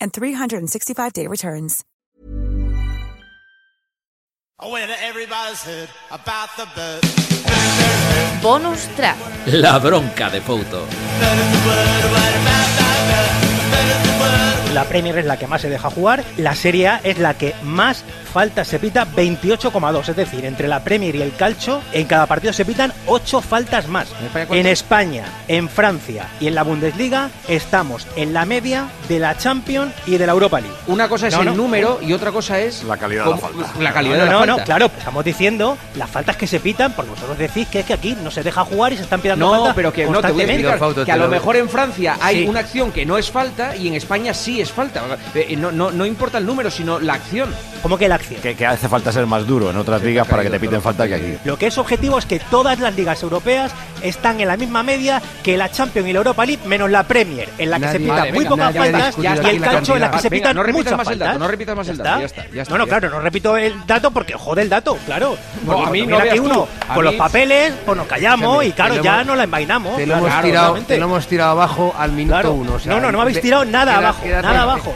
and 365 day returns. Bonus track. La bronca de foto. La Premier es la que más se deja jugar, la Serie A es la que más faltas se pita, 28,2. Es decir, entre la Premier y el Calcio, en cada partido se pitan 8 faltas más. En España, en Francia y en la Bundesliga estamos en la media de la Champions y de la Europa League. Una cosa es No, el no. número y otra cosa es La calidad de la falta. La calidad No, de la no, falta. no, claro, estamos diciendo las faltas que se pitan, porque vosotros decís que es que aquí no se deja jugar y se están pitando No, faltas pero que no te voy a explicar Fauto, que a lo lo- mejor en Francia hay Sí. una acción que no es falta y en España sí es falta. Eh, No, no, no importa el número, sino la acción. ¿Cómo que la acción? Que, que hace falta ser más duro en otras ligas para que te piten falta que aquí. Lo que es objetivo es que todas las ligas europeas están en la misma media que la Champions y la Europa League, menos la Premier, en la que se Nadie- pitan vale, muy venga, pocas faltas y el calcio en la que se Venga, pitan no repitas muchas más el dato, faltas. no repitas más el dato, ya está, ya está, no, no, ya claro, está. no repito el dato porque jode el dato, claro. No, a mí Porque no aquí uno A con mí- los papeles, pues nos callamos y claro, ya hemos- nos la envainamos. Te lo, claro, hemos tirado, te lo hemos tirado abajo al minuto Claro. uno. o sea, no, no, no me habéis tirado nada abajo, nada abajo.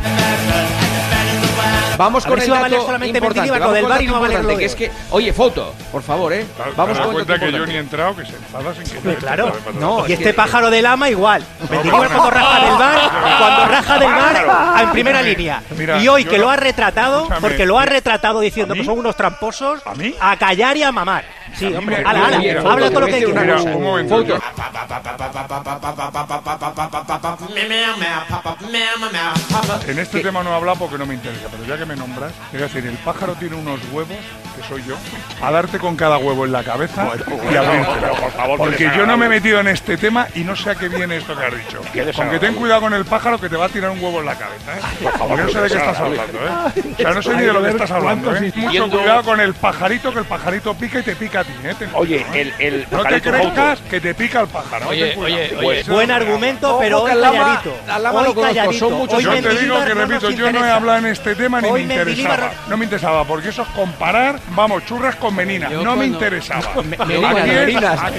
Vamos A con el si va a valer dato solamente importante. Vamos del con el VAR y no va a valer importante, lo que de es que, oye, foto, por favor, ¿eh? Vamos Te das con el cuenta que yo ni he entrado, que se enfada sin que claro. No, y es este pájaro del ama igual. Cuando raja del bar, cuando raja del bar en primera línea. Y hoy que lo ha retratado, porque lo ha retratado diciendo que son unos tramposos, ¿A mí? a callar y a mamar. Sí, hombre, ala, ala, habla todo lo que quieras. Un momento. En este tema no he hablado porque no me interesa, pero ya que me nombras, a decir, el pájaro tiene unos huevos, que soy yo, a darte con cada huevo en la cabeza y abrírtelo. por favor, Porque que yo no me he metido en este tema y no sé a qué viene esto que has dicho. Aunque ten cuidado con el pájaro que te va a tirar un huevo en la cabeza, ¿eh? Porque no sé de qué estás hablando, ¿eh? O sea, no sé ni de lo que estás hablando, ¿eh? Mucho cuidado con el pajarito, que el pajarito pica y te pica a ti, ¿eh? Oye, ¿eh? el, el No te creas que te pica el pájaro. Oye, oye, oye. Pues, Buen argumento, pero hoy calladito. Hoy calladito. son muchos Yo te digo que repito, yo no he hablado en este tema ni Hoy me interesaba. Mendilibar- No me interesaba, porque eso es comparar, vamos, churras con meninas. No me interesaba. aquí-